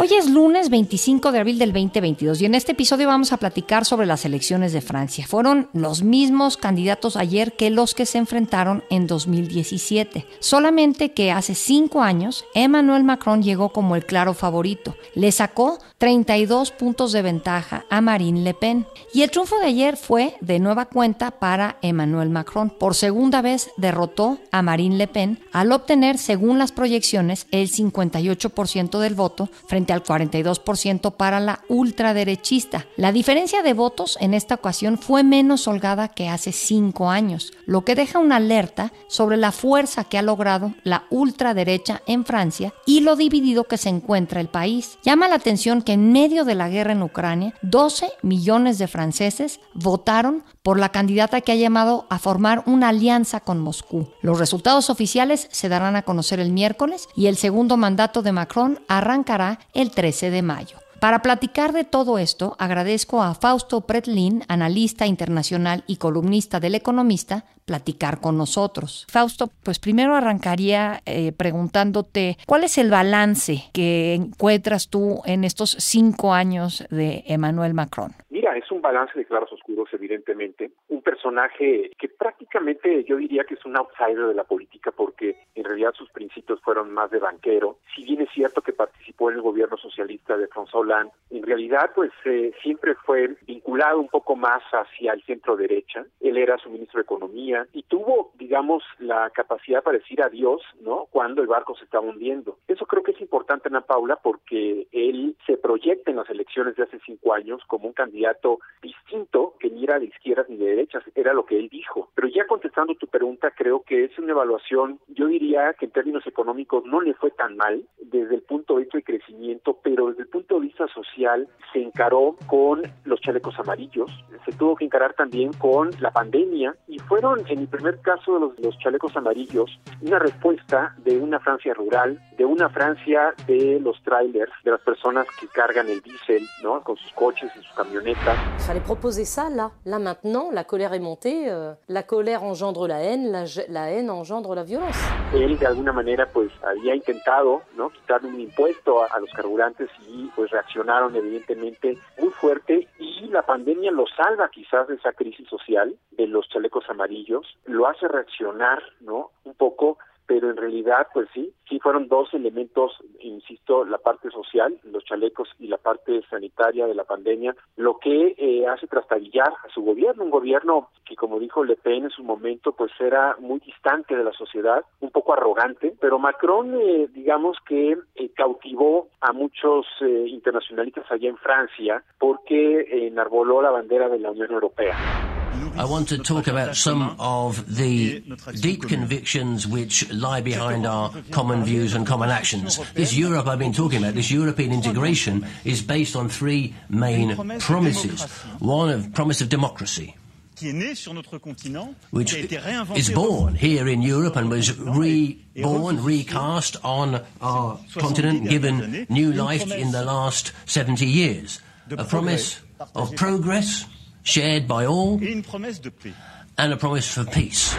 Hoy es lunes 25 de abril del 2022 y en este episodio vamos a platicar sobre las elecciones de Francia. Fueron los mismos candidatos ayer que los que se enfrentaron en 2017. Solamente que hace cinco años Emmanuel Macron llegó como el claro favorito. Le sacó 32 puntos de ventaja a Marine Le Pen. Y el triunfo de ayer fue de nueva cuenta para Emmanuel Macron. Por segunda vez derrotó a Marine Le Pen al obtener, según las proyecciones, el 58% del voto frente al 42% para la ultraderechista. La diferencia de votos en esta ocasión fue menos holgada que hace cinco años, lo que deja una alerta sobre la fuerza que ha logrado la ultraderecha en Francia y lo dividido que se encuentra el país. Llama la atención que en medio de la guerra en Ucrania, 12 millones de franceses votaron por la candidata que ha llamado a formar una alianza con Moscú. Los resultados oficiales se darán a conocer el miércoles y el segundo mandato de Macron arrancará el 13 de mayo. Para platicar de todo esto, agradezco a Fausto Pretlin, analista internacional y columnista del Economista, platicar con nosotros. Fausto, pues primero arrancaría eh, preguntándote cuál es el balance que encuentras tú en estos cinco años de Emmanuel Macron. Mira, es un balance de claros oscuros, evidentemente. Un personaje que prácticamente yo diría que es un outsider de la política porque en realidad sus principios fueron más de banquero. Si bien es cierto que participó en el gobierno socialista de François Hollande, en realidad pues eh, siempre fue vinculado un poco más hacia el centro derecha. Él era su ministro de Economía y tuvo, digamos, la capacidad para decir adiós, ¿no? Cuando el barco se estaba hundiendo. Eso creo que es importante, Ana Paula, porque él se proyecta en las elecciones de hace cinco años como un candidato distinto que ni era de izquierdas ni de derechas, era lo que él dijo. Pero ya contestando tu pregunta, creo que es una evaluación, yo diría que en términos económicos no le fue tan mal desde el punto de vista de crecimiento, pero desde el punto de vista social se encaró con los chalecos amarillos, se tuvo que encarar también con la pandemia y fueron en el primer caso de los, los chalecos amarillos una respuesta de una Francia rural, de una Francia de los trailers, de las personas que cargan el diésel, ¿no? Con sus coches y sus camionetas. Fallait proposer ça là, là maintenant, la colère est montée, euh, la colère engendre la haine, la, la haine engendre la violence. Él de alguna manera pues había intentado, ¿no? Quitarle un impuesto a, a los carburantes y pues reaccionaron evidentemente muy fuerte y la pandemia lo salva quizás de esa crisis social de los chalecos amarillos, lo hace reaccionar, ¿no? Un poco pero en realidad, pues sí, sí fueron dos elementos, insisto, la parte social, los chalecos y la parte sanitaria de la pandemia, lo que eh, hace trastabillar a su gobierno, un gobierno que, como dijo Le Pen en su momento, pues era muy distante de la sociedad, un poco arrogante, pero Macron, eh, digamos que eh, cautivó a muchos eh, internacionalistas allá en Francia porque enarboló la bandera de la Unión Europea. I want to talk about some of the deep convictions which lie behind our common views and common actions. This Europe I've been talking about, this European integration, is based on three main promises. One of promise of democracy, which is born here in Europe and was reborn, recast on our continent, given new life in the last 70 years. A promise of progress shared by all and a promise for peace.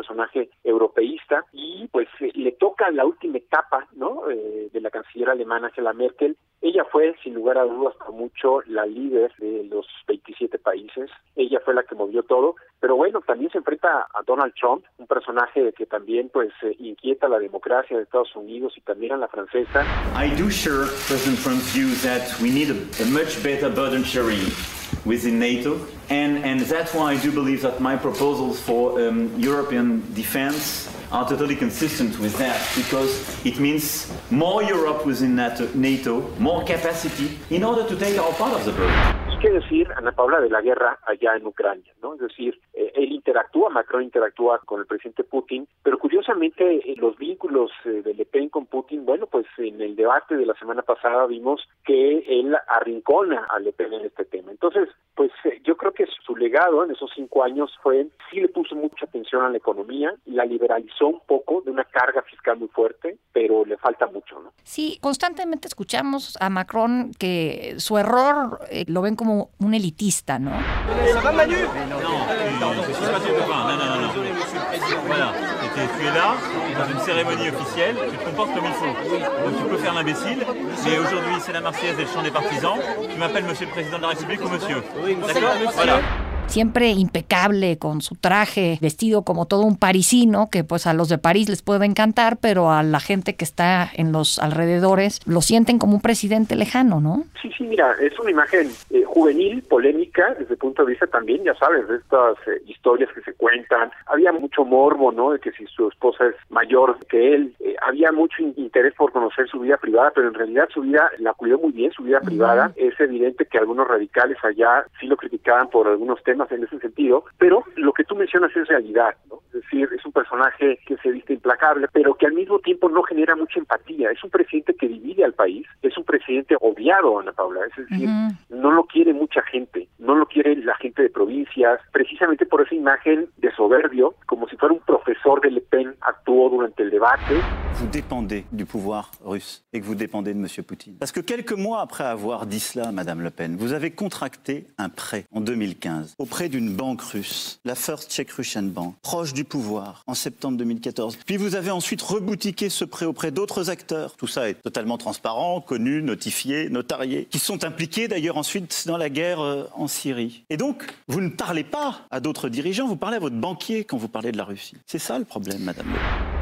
Personaje europeísta y pues eh, le toca la última etapa, ¿no? Eh, de la canciller alemana Angela Merkel. Ella fue, sin lugar a dudas, por mucho la líder de los 27 países. Ella fue la que movió todo. Pero bueno, también se enfrenta a Donald Trump, un personaje que también pues eh, inquieta la democracia de Estados Unidos y también a la francesa. I do share President Trump's view that we need a, much better burden sharing within NATO, and, and that's why I do believe that my proposals for um, European defense are totally consistent with that because it means more Europe within NATO, NATO, more capacity in order to take our part of the burden. ¿Qué decir, Ana Paula, de la guerra allá en Ucrania? ¿no? Es decir, eh, él interactúa, Macron interactúa con el presidente Putin, pero curiosamente eh, los vínculos eh, de Le Pen con Putin, bueno, pues en el debate de la semana pasada vimos que él arrincona a Le Pen en este tema. Entonces, pues eh, yo creo que su legado en esos cinco años fue, sí le puso mucha atención a la economía, la liberalizó un poco de una carga fiscal muy fuerte, pero le falta mucho, ¿no? Sí, constantemente escuchamos a Macron que su error eh, lo ven como un elitista, ¿no? Et tu es là, dans une cérémonie officielle, tu te comportes comme il faut. Donc tu peux faire l'imbécile, mais aujourd'hui c'est la Marseillaise et le chant des partisans. Tu m'appelles monsieur le président de la République ou monsieur. D'accord Voilà. Siempre impecable con su traje, vestido como todo un parisino, que pues a los de París les puede encantar, pero a la gente que está en los alrededores lo sienten como un presidente lejano, ¿no? Sí, sí, mira, es una imagen eh, juvenil, polémica, desde el punto de vista también, ya sabes, de estas eh, historias que se cuentan. Había mucho morbo, ¿no? De que si su esposa es mayor que él, eh, había mucho interés por conocer su vida privada, pero en realidad su vida la cuidó muy bien, su vida privada. Es evidente que algunos radicales allá sí lo criticaban por algunos temas en ese sentido, pero lo que tú mencionas es realidad, ¿no? Es decir, es un personaje que se viste implacable, pero que al mismo tiempo no genera mucha empatía. Es un presidente que divide al país, es un presidente odiado, Ana Paula, es decir, no lo quiere mucha gente, no lo quiere la gente de provincias, precisamente por esa imagen de soberbio, como si fuera un profesor de Le Pen actuó durante el debate. Vous dépendez du pouvoir russe et que vous dépendez de M. Poutine. Parce que quelques mois après avoir dit cela, Madame Le Pen, vous avez contracté un prêt en 2015 auprès d'une banque russe, la First Czech Russian Bank, proche du pouvoir, en septembre 2014. Puis vous avez ensuite reboutiqué ce prêt auprès d'autres acteurs. Tout ça est totalement transparent, connu, notifié, notarié, qui sont impliqués d'ailleurs ensuite dans la guerre euh, en Syrie. Et donc, vous ne parlez pas à d'autres dirigeants, vous parlez à votre banquier quand vous parlez de la Russie. C'est ça le problème, Madame.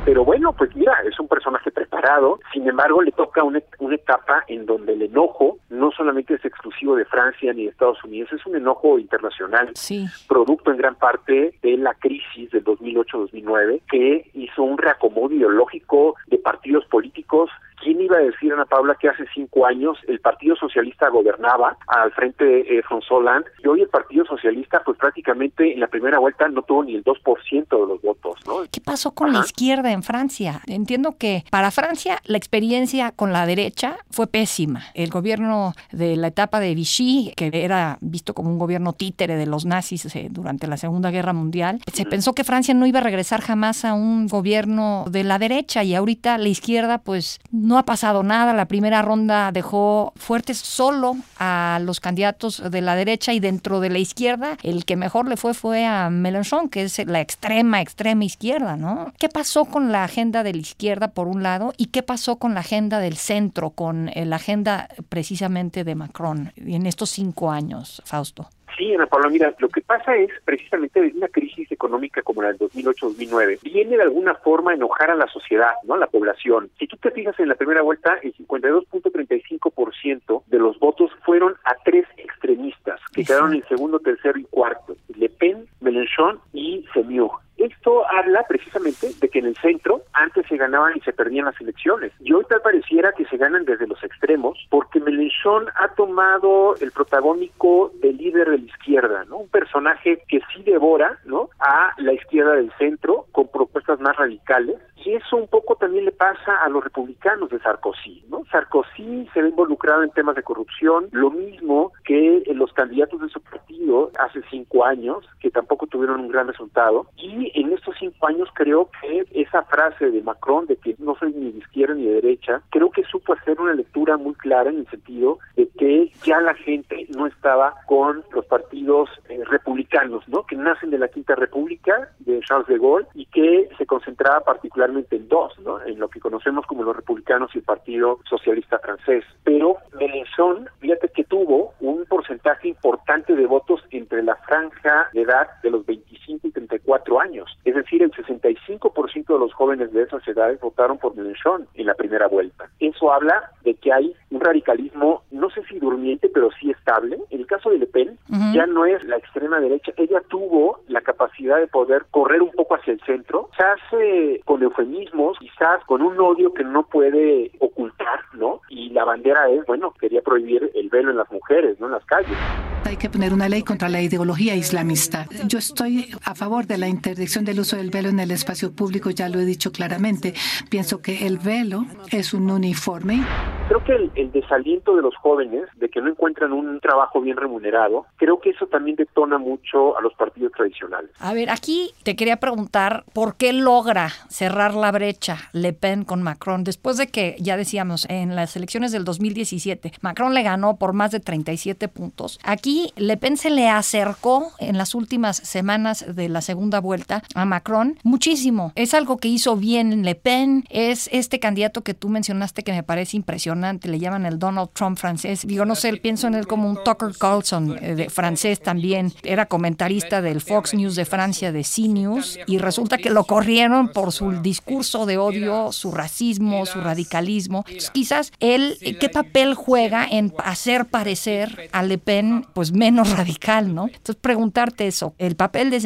Pero bueno, pues mira, es un personaje preparado, sin embargo le toca una, una etapa en donde el enojo no solamente es exclusivo de Francia ni de Estados Unidos, es un enojo internacional, Sí. producto en gran parte de la crisis del 2008-2009, que hizo un reacomodo ideológico de partidos políticos. ¿Quién iba a decir, Ana Paula, que hace cinco años el Partido Socialista gobernaba al frente de eh, François Hollande y hoy el Partido Socialista, pues prácticamente en la primera vuelta no tuvo ni el 2% de los votos, ¿no? ¿Qué pasó con la izquierda en Francia? Entiendo que para Francia la experiencia con la derecha fue pésima. El gobierno de la etapa de Vichy, que era visto como un gobierno títere de los nazis eh, durante la Segunda Guerra Mundial, se pensó que Francia no iba a regresar jamás a un gobierno de la derecha y ahorita la izquierda pues no ha pasado nada. La primera ronda dejó fuertes solo a los candidatos de la derecha y dentro de la izquierda el que mejor le fue fue a Mélenchon, que es la extrema, extrema izquierda, ¿no? ¿Qué pasó con la agenda de la izquierda por un lado y qué pasó con la agenda del centro, con eh, la agenda precisamente de Macron en estos cinco años, Fausto? Sí, Ana Paula, mira, lo que pasa es precisamente de una crisis económica como la del 2008-2009, viene de alguna forma a enojar a la sociedad, ¿no? A la población. Si tú te fijas en la primera vuelta, el 52.35% de los votos fueron a tres extremistas que quedaron en segundo, tercero y cuarto: Le Pen, Mélenchon y Semieux. Esto habla precisamente de que en el centro antes se ganaban y se perdían las elecciones. Y hoy tal pareciera que se ganan desde los extremos, porque Mélenchon ha tomado el protagónico del líder de la izquierda, ¿no? Un personaje que sí devora, ¿no? A la izquierda del centro con propuestas más radicales. Y eso un poco también le pasa a los republicanos de Sarkozy, ¿no? Sarkozy se ve involucrado en temas de corrupción, lo mismo que los candidatos de su partido hace cinco años, que tampoco tuvieron un gran resultado. Y en estos cinco años creo que esa frase de Macron de que no soy ni de izquierda ni de derecha, creo que supo hacer una lectura muy clara en el sentido de que ya la gente no estaba con los partidos eh, republicanos, ¿no? Que nacen de la Quinta República de Charles de Gaulle y que se concentraba particularmente en dos, ¿no? En lo que conocemos como los republicanos y el Partido Socialista francés. Pero Mélenchon, fíjate que tuvo un porcentaje importante de votos entre la franja de edad de los 25 y 34 años. Es decir, el 65% de los jóvenes de esas edades votaron por Mélenchon en la primera vuelta. Eso habla de que hay un radicalismo, no sé si durmiente, pero sí estable. En el caso de Le Pen, Ujú. ya no es la extrema derecha. Ella tuvo la capacidad de poder correr un poco hacia el centro, quizás eh, con eufemismos, quizás con un odio que no puede ocultar, ¿no? Y la bandera es, bueno, quería prohibir el velo en las mujeres, ¿no? En las calles. Hay que poner una ley contra la ideología islamista. Yo estoy a favor de la interdicción del uso del velo en el espacio público, ya lo he dicho claramente. Pienso que el velo es un uniforme. Creo que el, el, desaliento de los jóvenes, de que no encuentran un trabajo bien remunerado, creo que eso también detona mucho a los partidos tradicionales. A ver, aquí te quería preguntar, ¿por qué logra cerrar la brecha Le Pen con Macron? Después de que, ya decíamos, en las elecciones del 2017, Macron le ganó por más de 37 puntos. Aquí Le Pen se le acercó en las últimas semanas de la segunda vuelta a Macron muchísimo. Es algo que hizo bien Le Pen, es este candidato que tú mencionaste que me parece impresionante, le llaman el Donald Trump francés. Digo, no sé, pienso en él como un Tucker Carlson eh, francés también. Era comentarista del Fox News de Francia, de C-News, y resulta que lo corrieron por su discurso de odio, su racismo, su radicalismo. quizás él, ¿qué papel juega en hacer parecer a Le Pen pues menos radical, ¿no? Entonces preguntarte eso, el papel de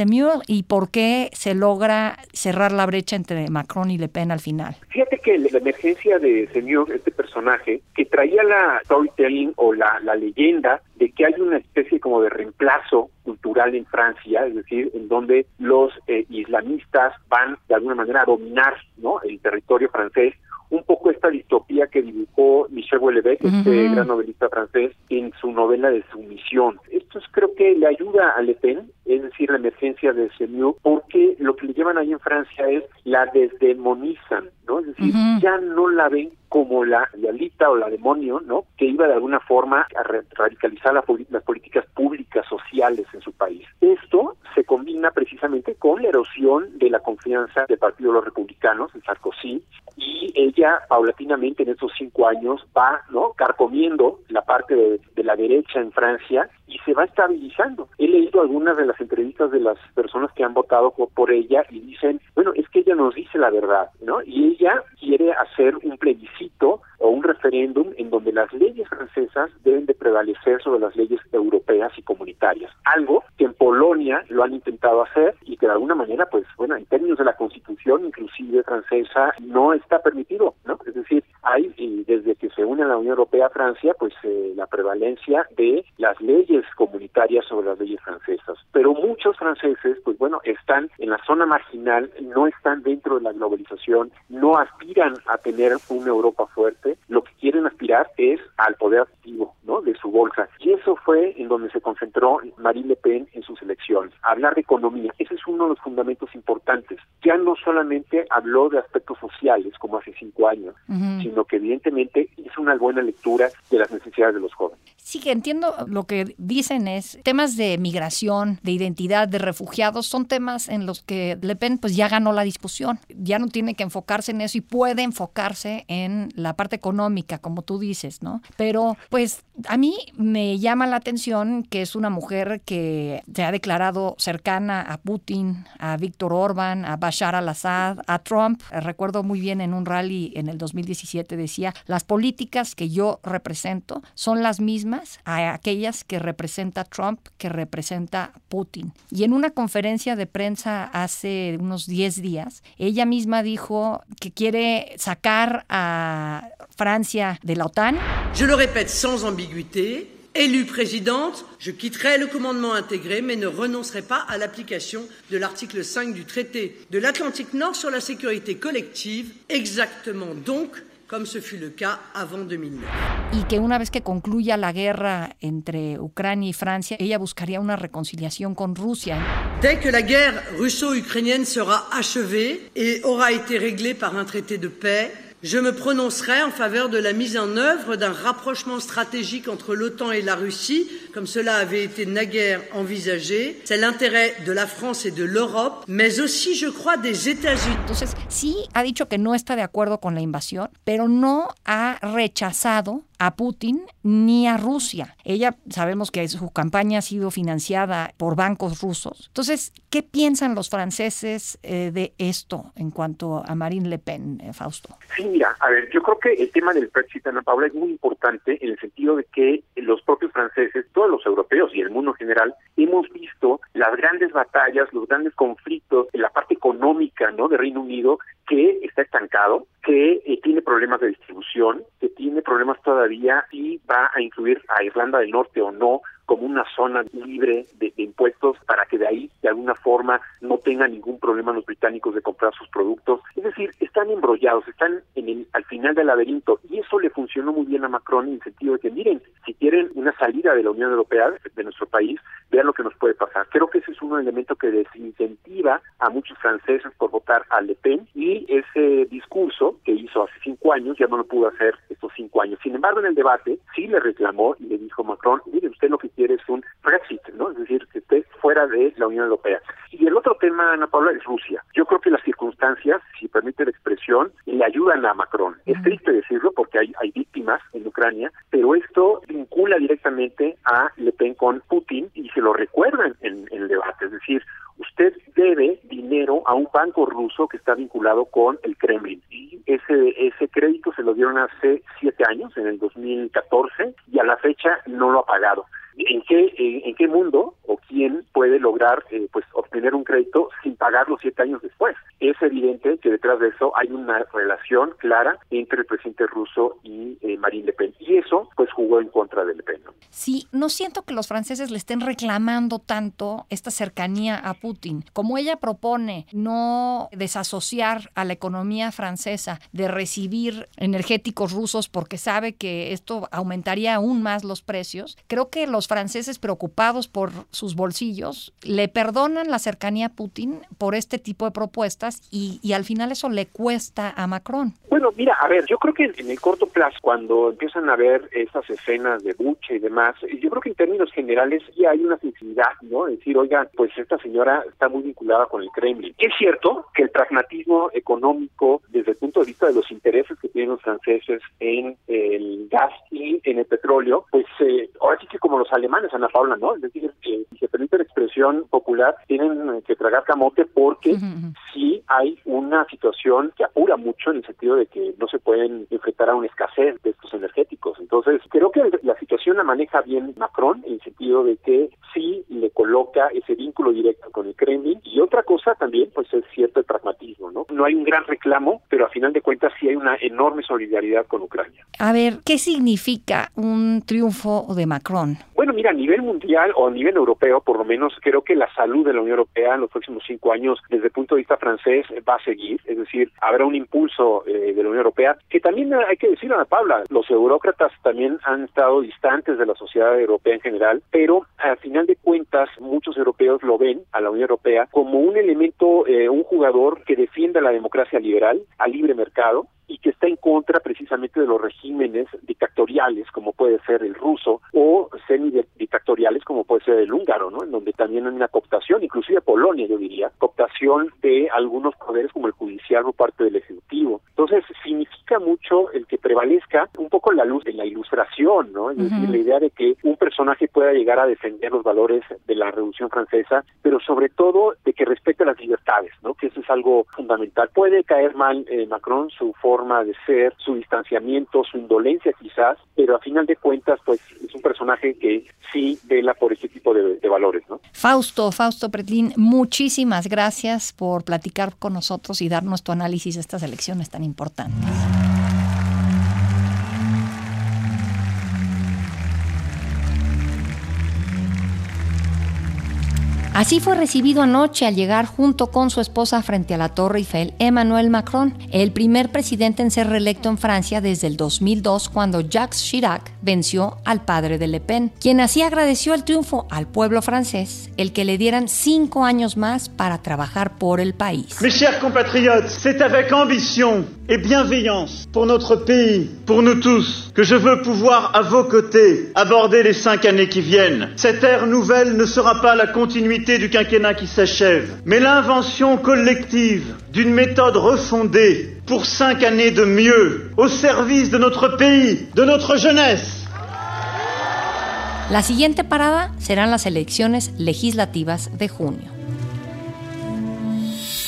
Y por qué se logra cerrar la brecha entre Macron y Le Pen al final. Fíjate que la emergencia de Zemmour, este personaje, que traía la storytelling o la, la leyenda de que hay una especie como de reemplazo cultural en Francia, es decir, en donde los eh, islamistas van de alguna manera a dominar ¿no? el territorio francés un poco esta distopía que dibujó Michel Houellebecq, este gran novelista francés, en su novela de Sumisión. Esto es, creo que le ayuda a Le Pen, es decir, la emergencia de Semieux, porque lo que le llevan ahí en Francia es la desdemonizan, ¿no? Es decir, ya no la ven como la diablita o la demonio, ¿no? Que iba de alguna forma a radicalizar las políticas públicas sociales en su país. Esto se combina precisamente con la erosión de la confianza del Partido de los Republicanos, de Sarkozy, y ella paulatinamente en estos cinco años va. Carcomiendo la parte de, de la derecha en Francia y se va estabilizando. He leído algunas de las entrevistas de las personas que han votado por, ella y dicen, bueno, ella nos dice la verdad, ¿no? Y ella quiere hacer un plebiscito o un referéndum en donde las leyes francesas deben de prevalecer sobre las leyes europeas y comunitarias. Algo que en Polonia lo han intentado hacer y que de alguna manera, pues bueno, en términos de la constitución inclusive francesa, no está permitido, ¿no? Es decir, hay, y desde que se une a la Unión Europea Francia, pues eh, la prevalencia de las leyes comunitarias sobre las leyes francesas. Pero muchos franceses, pues bueno, están en la zona marginal, no están dentro de la globalización, no aspiran a tener una Europa fuerte, lo que quieren aspirar es al poder ¿no? De su bolsa. Y eso fue en donde se concentró Marine Le Pen en sus elecciones. Hablar de economía, ese es uno de los fundamentos importantes. Ya no solamente habló de aspectos sociales como hace cinco años, sino que evidentemente hizo una buena lectura de las necesidades de los jóvenes. Sí, entiendo lo que dicen es temas de migración, de identidad, de refugiados, son temas en los que Le Pen pues ya ganó la discusión, ya no tiene que enfocarse en eso y puede enfocarse en la parte económica, como tú dices, ¿no? Pero pues a mí me llama la atención que es una mujer que se ha declarado cercana a Putin, a Víctor Orban, a Bashar al-Assad, a Trump. Recuerdo muy bien en un rally en el 2017 decía, las políticas que yo represento son las mismas a aquellas que representa Trump, que representa Putin. Y en una conferencia de prensa hace unos 10 días, ella misma dijo que quiere sacar a Francia de la OTAN. Je le répète sans ambiguïté, Élue présidente, je quitterai le commandement intégré, mais ne renoncerai pas à l'application de l'article 5 du traité de l'Atlantique Nord sur la sécurité collective, exactement donc comme ce fut le cas avant 2009. Y que una vez que concluya la guerra entre Ucrania y Francia, ella buscaría una reconciliación con Rusia. Dès que la guerre russo-ukrainienne sera achevée et aura été réglée par un traité de paix, je me prononcerai en faveur de la mise en œuvre d'un rapprochement stratégique entre l'OTAN et la Russie, comme cela avait été naguère envisagé. C'est l'intérêt de la France et de l'Europe, mais aussi, je crois, des États-Unis. Entonces, sí ha dicho que no está de acuerdo con la invasión, pero no ha rechazado a Putin ni a Rusia. Ella sabemos que su campaña ha sido financiada por bancos rusos. Entonces, ¿qué piensan los franceses eh, de esto en cuanto a Marine Le Pen, eh, Fausto? Sí, mira, a ver, yo creo que el tema del Brexit, Ana Paula, es muy importante en el sentido de que los propios franceses, todos los europeos y el mundo en general, hemos visto las grandes batallas, los grandes conflictos en la parte económica ¿no? de Reino Unido que está estancado, que eh, tiene problemas de distribución, que tiene problemas todavía y va a incluir a Irlanda del Norte o no como una zona libre de, de, impuestos para que de ahí de alguna forma no tengan ningún problema los británicos de comprar sus productos. Es decir, están embrollados, están en el, al final del laberinto y eso le funcionó muy bien a Macron en el sentido de que miren, si quieren una salida de la Unión Europea, de nuestro país, vean lo que nos puede pasar. Creo que ese es un elemento que desincentiva a muchos franceses por votar a Le Pen y ese discurso que hizo hace cinco años ya no lo pudo hacer cinco años. Sin embargo, en el debate sí le reclamó y le dijo Macron, mire, usted lo que quiere es un Brexit, ¿no? Es decir, que esté fuera de la Unión Europea. Y el otro tema, Ana Paula, es Rusia. Yo creo que las circunstancias, si permite la expresión, le ayudan a Macron. Es triste decirlo porque hay, hay víctimas en Ucrania, pero esto vincula directamente a Le Pen con Putin y se lo recuerdan en, en el debate. Es decir, usted debe dinero a un banco ruso que está vinculado con el Kremlin. Ese, ese crédito se lo dieron hace siete años, en el 2014, y a la fecha no lo ha pagado. ¿En qué, en, qué mundo o quién puede lograr eh, pues obtener un crédito sin pagarlo siete años después? Es evidente que detrás de eso hay una relación clara entre el presidente ruso y eh, Marine Le Pen. Y eso pues jugó en contra de Le Pen. Sí, no siento que los franceses le estén reclamando tanto esta cercanía a Putin. Como ella propone no desasociar a la economía francesa de recibir energéticos rusos porque sabe que esto aumentaría aún más los precios, creo que los franceses preocupados por sus bolsillos le perdonan la cercanía a Putin por este tipo de propuestas y, al final eso le cuesta a Macron. Bueno, mira, a ver, yo creo que en el corto plazo, cuando empiezan a ver esas escenas de buche y demás, yo creo que en términos generales sí hay una sensibilidad, ¿no? Decir, oiga, pues esta señora está muy vinculada con el Kremlin. Es cierto que el pragmatismo económico, desde el punto de vista de los intereses que tienen los franceses en el gas y en el petróleo, pues eh, ahora sí que como los alemanes, Ana Paula, ¿no? Es decir, eh, si se permite la expresión popular, tienen que tragar camote porque sí hay una situación que apura mucho en el sentido de que no se pueden enfrentar a una escasez de estos energéticos. Entonces, creo que la situación la maneja bien Macron en el sentido de que sí le coloca ese vínculo directo con el Kremlin y otra cosa también pues es cierto el pragmatismo, ¿no? No hay un gran reclamo, pero a final de cuentas sí hay una enorme solidaridad con Ucrania. A ver, ¿qué significa un triunfo de Macron? Bueno, mira, a nivel mundial o a nivel europeo, por lo menos, creo que la salud de la Unión Europea en los próximos cinco años, desde el punto de vista francés, va a seguir. Es decir, habrá un impulso eh, de la Unión Europea, que también hay que decirlo, Ana Paula, los eurócratas también han estado distantes de la sociedad europea en general, pero al final de cuentas, muchos europeos lo ven a la Unión Europea como un elemento, eh, un jugador que defiende la democracia liberal, al libre mercado, y que está en contra precisamente de los regímenes dictatoriales como puede ser el ruso o semi-dictatoriales como puede ser el húngaro, ¿no? En donde también hay una cooptación, inclusive Polonia yo diría, cooptación de algunos poderes como el judicial o parte del ejecutivo. Entonces significa mucho el que prevalezca un poco la luz de la ilustración, ¿no? Es decir, la idea de que un personaje pueda llegar a defender los valores de la Revolución Francesa, pero sobre todo de que respete las libertades, ¿no? Que eso es algo fundamental. Puede caer mal eh, Macron su forma de ser, su distanciamiento, su indolencia quizás, pero a final de cuentas, pues es un personaje que sí vela por este tipo de, valores, ¿no? Fausto, Fausto Pretlín, muchísimas gracias por platicar con nosotros y darnos tu análisis de estas elecciones tan importantes. Así fue recibido anoche al llegar junto con su esposa frente a la Torre Eiffel Emmanuel Macron, el primer presidente en ser reelecto en Francia desde el 2002 cuando Jacques Chirac venció al padre de Le Pen, quien así agradeció el triunfo al pueblo francés, el que le dieran cinco años más para trabajar por el país. Mes chers compatriotes, c'est avec ambition et bienveillance pour notre pays, pour nous tous, que je veux pouvoir à vos côtés aborder les cinq années qui viennent. Cette ère nouvelle ne sera pas la continuité du quinquennat qui s'achève, mais l'invention collective d'une méthode refondée pour cinq années de mieux, au service de notre pays, de notre jeunesse. La siguiente parada serán las elecciones legislativas de junio.